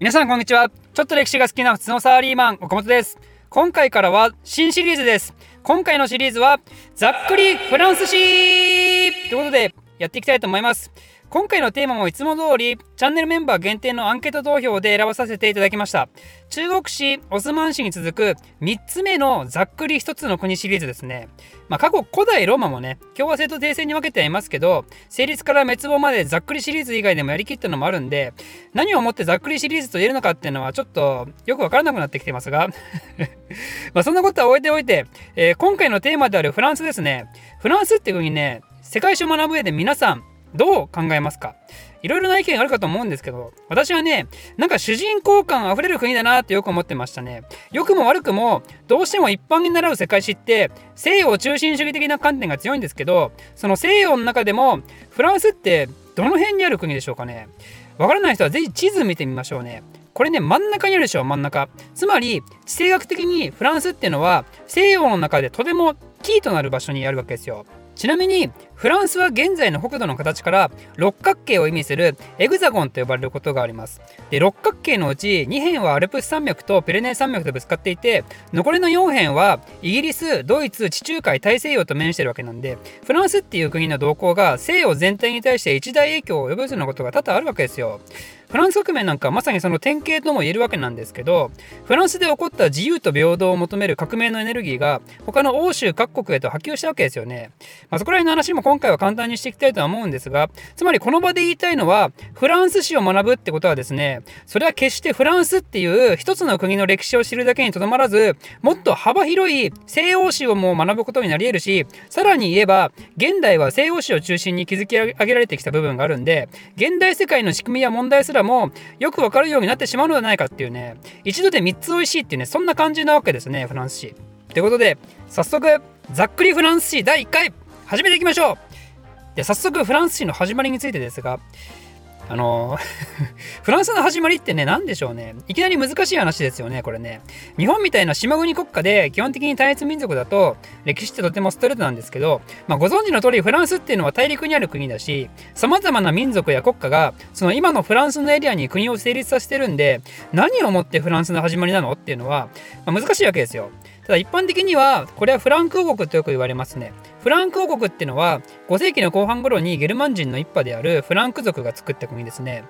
皆さんこんにちは。ちょっと歴史が好きな普通のサラリーマン岡本です。今回からは新シリーズです。今回のシリーズはざっくりフランス史。ということでやっていきたいと思います。今回のテーマもいつも通りチャンネルメンバー限定のアンケート投票で選ばさせていただきました。中国史オスマン史に続く3つ目のざっくり1つの国シリーズですね。まあ、過去古代ローマもね共和制と停戦に分けてはいますけど成立から滅亡までざっくりシリーズ以外でもやりきったのもあるんで何をもってざっくりシリーズと言えるのかっていうのはちょっとよくわからなくなってきてますが。まあそんなことは置いておいて、えー、今回のテーマであるフランスですね。フランスっていうふうにね世界史を学ぶ上で皆さんどう考えますか？いろいろな意見があるかと思うんですけど、私はね、なんか主人公感あふれる国だなってよく思ってましたね。良くも悪くも、どうしても一般に習う世界史って、西洋中心主義的な観点が強いんですけど、その西洋の中でも、フランスってどの辺にある国でしょうかね？わからない人はぜひ地図見てみましょうね。これね、真ん中にあるでしょ、真ん中。つまり、地政学的にフランスっていうのは、西洋の中でとてもキーとなる場所にあるわけですよ。ちなみにフランスは現在の北斗の形から六角形を意味するエグザゴンと呼ばれることがあります。で六角形のうち2辺はアルプス山脈とピレネー山脈とぶつかっていて残りの4辺はイギリスドイツ地中海大西洋と面してるわけなんでフランスっていう国の動向が西洋全体に対して一大影響を及ぼすようなことが多々あるわけですよ。フランス革命なんかまさにその典型とも言えるわけなんですけどフランスで起こった自由と平等を求める革命のエネルギーが他の欧州各国へと波及したわけですよね、まあ、そこら辺の話も今回は簡単にしていきたいとは思うんですがつまりこの場で言いたいのはフランス史を学ぶってことはですねそれは決してフランスっていう一つの国の歴史を知るだけにとどまらずもっと幅広い西洋史をも学ぶことになり得るしさらに言えば現代は西洋史を中心に築き上げられてきた部分があるんで現代世界の仕組みや問題すらもよくわかるようになってしまうのではないかっていうね一度で3つ美味しいっていうねそんな感じなわけですねフランス史。ということで早速ざっくりフランス史第1回始めていきましょうで早速フランス史の始まりについてですがあの フランスの始まりってね、何でしょうね。いきなり難しい話ですよね、これね。日本みたいな島国国家で基本的に単一民族だと、歴史ってとてもストレートなんですけど、まあ、ご存知の通りフランスっていうのは大陸にある国だし、様々な民族や国家が、その今のフランスのエリアに国を成立させてるんで、何をもってフランスの始まりなのっていうのは、まあ、難しいわけですよ。ただ一般的には、これはフランク王国とよく言われますね。フランク王国っていうのは5世紀の後半頃にゲルマン人の一派であるフランク族が作った国ですね。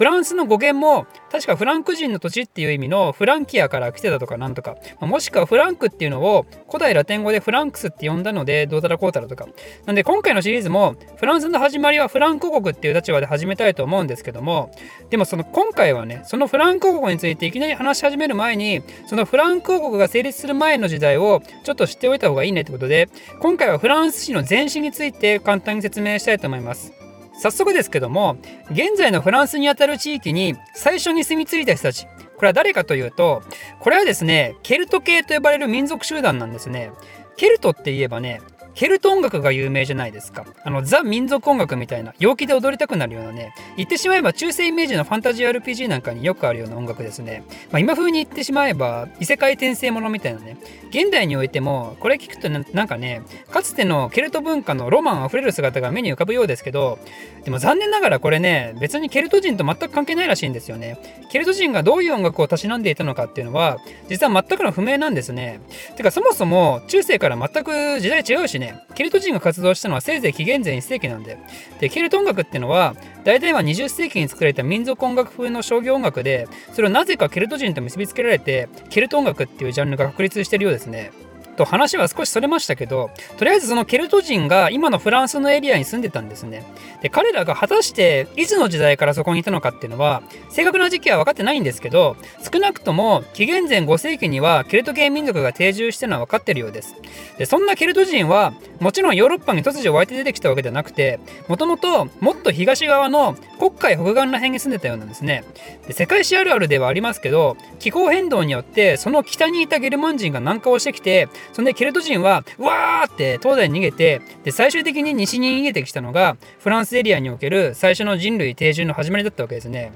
フランスの語源も確かフランク人の土地っていう意味のフランキアから来てたとかなんとか、まもしくはフランクっていうのを古代ラテン語でフランクスって呼んだのでどうたらこうたらとか。なんで今回のシリーズもフランスの始まりはフランク王国っていう立場で始めたいと思うんですけども、でもその今回はね、そのフランク王国についていきなり話し始める前に、そのフランク王国が成立する前の時代をちょっと知っておいた方がいいねってことで、今回はフランス史の前史について簡単に説明したいと思います。早速ですけども現在のフランスにあたる地域に最初に住み着いた人たちこれは誰かというとこれはですねケルト系と呼ばれる民族集団なんですね。ケルトって言えばねケルト音楽が有名じゃないですか。あの、ザ民族音楽みたいな、陽気で踊りたくなるようなね、言ってしまえば中世イメージのファンタジー RPG なんかによくあるような音楽ですね。まあ、今風に言ってしまえば、異世界転生ものみたいなね、現代においても、これ聞くとなんかね、かつてのケルト文化のロマンあふれる姿が目に浮かぶようですけど、でも残念ながらこれね、別にケルト人と全く関係ないらしいんですよね。ケルト人がどういう音楽をたしなんでいたのかっていうのは、実は全くの不明なんですね。てかそもそも中世から全く時代違うしね、ケルト人が活動したのはせいぜい紀元前1世紀なんで。で、ケルト音楽っていうのは、大体は20世紀に作られた民族音楽風の商業音楽で、それをなぜかケルト人と結びつけられて、ケルト音楽っていうジャンルが確立してるようですね。と話は少しそれましたけどとりあえずそのケルト人が今のフランスのエリアに住んでたんですね。で彼らが果たしていつの時代からそこにいたのかっていうのは正確な時期は分かってないんですけど少なくとも紀元前5世紀にはケルト系民族が定住してるのは分かってるようです。でそんなケルト人はもちろんヨーロッパに突如湧いて出てきたわけではなくてもともともっと東側の黒海北岸ら辺に住んでたようなんですね。で世界史あるあるではありますけど気候変動によってその北にいたゲルマン人が南下をしてきてそんでケルト人はうわーって東西に逃げてで最終的に西に逃げてきたのがフランスエリアにおける最初の人類定住の始まりだったわけですね。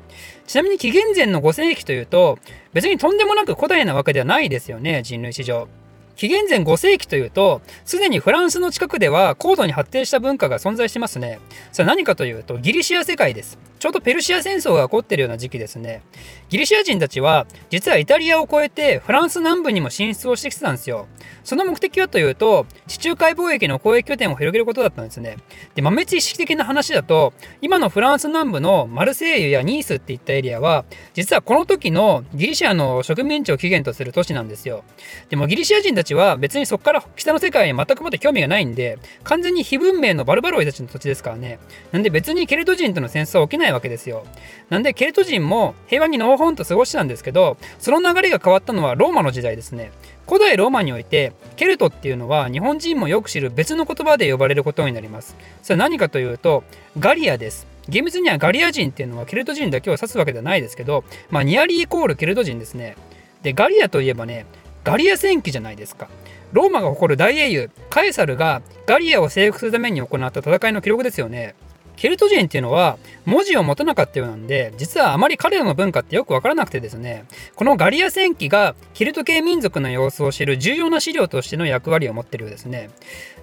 ちなみに紀元前の5世紀というと別にとんでもなく古代なわけではないですよね人類史上。紀元前5世紀というと、すでにフランスの近くでは高度に発展した文化が存在してますね。それは何かというと、ギリシア世界です。ちょうどペルシア戦争が起こってるような時期ですね。ギリシア人たちは実はイタリアを越えてフランス南部にも進出をしてきてたんですよ。その目的はというと地中海貿易の交易拠点を広げることだったんですね。で豆知識的な話だと今のフランス南部のマルセイユやニースっていったエリアは実はこの時のギリシアの植民地を起源とする都市なんですよ。でもギリシア人たちは別にそこから北の世界に全くもって興味がないんで完全に非文明のバルバロイたちの土地ですからね。なんで別にケルト人との戦争は起きないわけですよ。なんでケルト人も平和にのほほんと過ごしてたんですけどその流れが変わったのはローマの時代ですね。古代ローマにおいてケルトっていうのは日本人もよく知る別の言葉で呼ばれることになります。それは何かというとガリアです。厳密にはガリア人っていうのはケルト人だけを指すわけではないですけど、まあ、ニアリーイコールケルト人ですね。でガリアといえばねガリア戦記じゃないですか。ローマが誇る大英雄カエサルがガリアを征服するために行った戦いの記録ですよね。ケルト人っていうのは文字を持たなかったようなんで実はあまり彼らの文化ってよく分からなくてですねこのガリア戦記がケルト系民族の様子を知る重要な資料としての役割を持ってるようですね。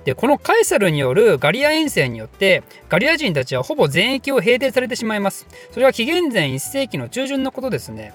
でこのカエサルによるガリア遠征によってガリア人たちはほぼ全域を平定されてしまいます。それは紀元前1世紀の中旬のことですね。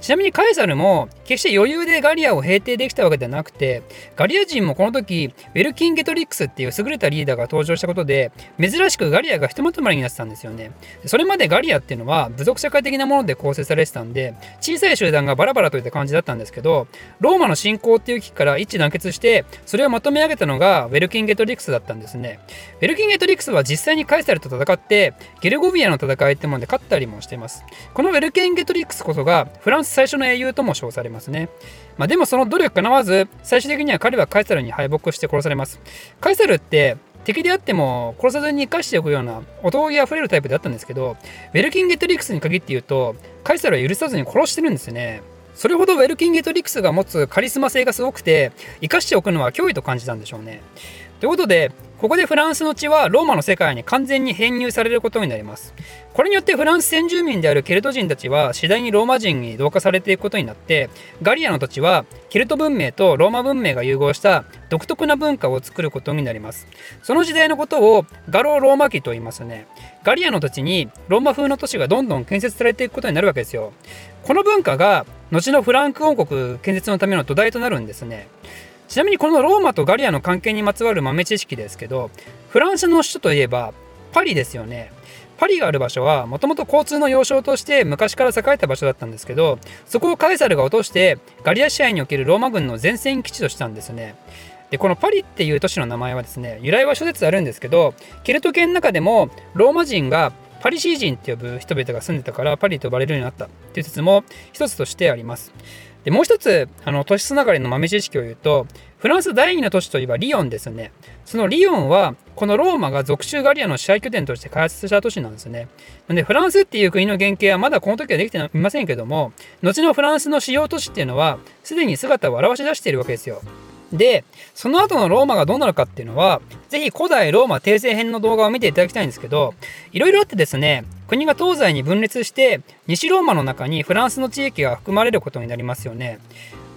ちなみにカエサルも決して余裕でガリアを平定できたわけではなくてガリア人もこの時ウェルキンゲトリックスっていう優れたリーダーが登場したことで珍しくガリアがひとまとまりになってたんですよね。それまでガリアっていうのは部族社会的なもので構成されてたんで小さい集団がバラバラといった感じだったんですけどローマの侵攻っていう危機から一致団結してそれをまとめ上げたのがウェルキンゲトリクスだったんですねウェルキンゲトリクスは実際にカエサルと戦ってゲルゴビアの戦いってもので勝ったりもしていますこのウェルキンゲトリクスこそがフランス最初の英雄とも称されますね。まあ、でもその努力かなわず、最終的には彼はカエサルに敗北して殺されます。カエサルって敵であっても殺さずに生かしておくような男気あふれるタイプであったんですけど、ウェルキンゲトリックスに限って言うと、カエサルは許さずに殺してるんですよね。それほどウェルキンゲトリックスが持つカリスマ性がすごくて、生かしておくのは脅威と感じたんでしょうね。ということで、ここでフランスの地はローマの世界に完全に編入されることになります。これによってフランス先住民であるケルト人たちは次第にローマ人に同化されていくことになってガリアの土地はケルト文明とローマ文明が融合した独特な文化を作ることになります。その時代のことをガローローマ期と言いますね。ガリアの土地にローマ風の都市がどんどん建設されていくことになるわけですよ。この文化が後のフランク王国建設のための土台となるんですね。ちなみにこのローマとガリアの関係にまつわる豆知識ですけどフランスの首都といえばパリですよね。パリがある場所はもともと交通の要衝として昔から栄えた場所だったんですけどそこをカエサルが落としてガリア支配におけるローマ軍の前線基地としたんですよね。でこのパリっていう都市の名前はですね由来は諸説あるんですけどケルト系の中でもローマ人がパリシー人って呼ぶ人々が住んでたからパリと呼ばれるようになったっていう説も一つとしてあります。でもう一つあの都市つながりの豆知識を言うとフランス第二の都市といえばリヨンですね。そのリヨンはこのローマが属州ガリアの支配拠点として開発した都市なんですね。なんでフランスっていう国の原型はまだこの時はできていませんけども後のフランスの主要都市っていうのはすでに姿を現し出しているわけですよ。で、その後のローマがどうなるかっていうのは、ぜひ古代ローマ帝政編の動画を見ていただきたいんですけど、いろいろあってですね、国が東西に分裂して、西ローマの中にフランスの地域が含まれることになりますよね。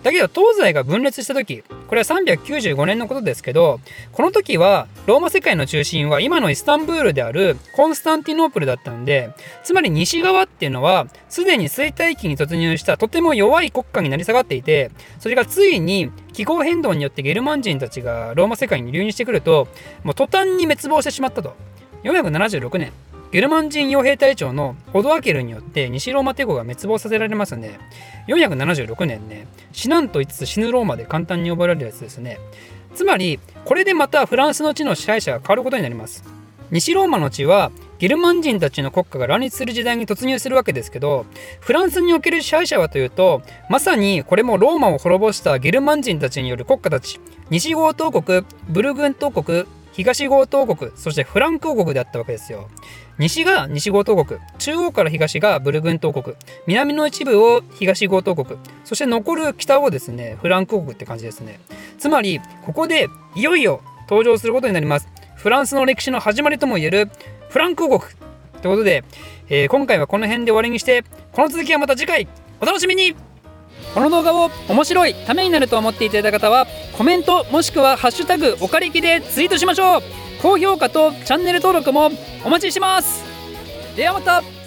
だけど東西が分裂した時これは395年のことですけどこの時はローマ世界の中心は今のイスタンブールであるコンスタンティノープルだったんでつまり西側っていうのはすでに衰退期に突入したとても弱い国家になり下がっていてそれがついに気候変動によってゲルマン人たちがローマ世界に流入してくるともう途端に滅亡してしまったと。476年。ゲルマン人傭兵隊長のオドアケルによって西ローマ帝国が滅亡させられますね。476年ね、死なんと言いつつ死ぬローマで簡単に覚えられるやつですね。つまり、これでまたフランスの地の支配者が変わることになります。西ローマの地はゲルマン人たちの国家が乱立する時代に突入するわけですけどフランスにおける支配者はというとまさにこれもローマを滅ぼしたゲルマン人たちによる国家たち西郷東国ブルグン東国東郷東国そしてフランク王国であったわけですよ西が西郷東国。中央から東がブルグン東国。南の一部を東郷東国。そして残る北をですねフランク王国って感じですね。つまりここでいよいよ登場することになります。フランスの歴史の始まりともいえるフランク王国。ということで、えー、今回はこの辺で終わりにしてこの続きはまた次回。お楽しみに。この動画を面白いためになると思っていただいた方はコメントもしくは「ハッシュタグおかりき」でツイートしましょう。高評価とチャンネル登録もお待ちしてます。ではまた。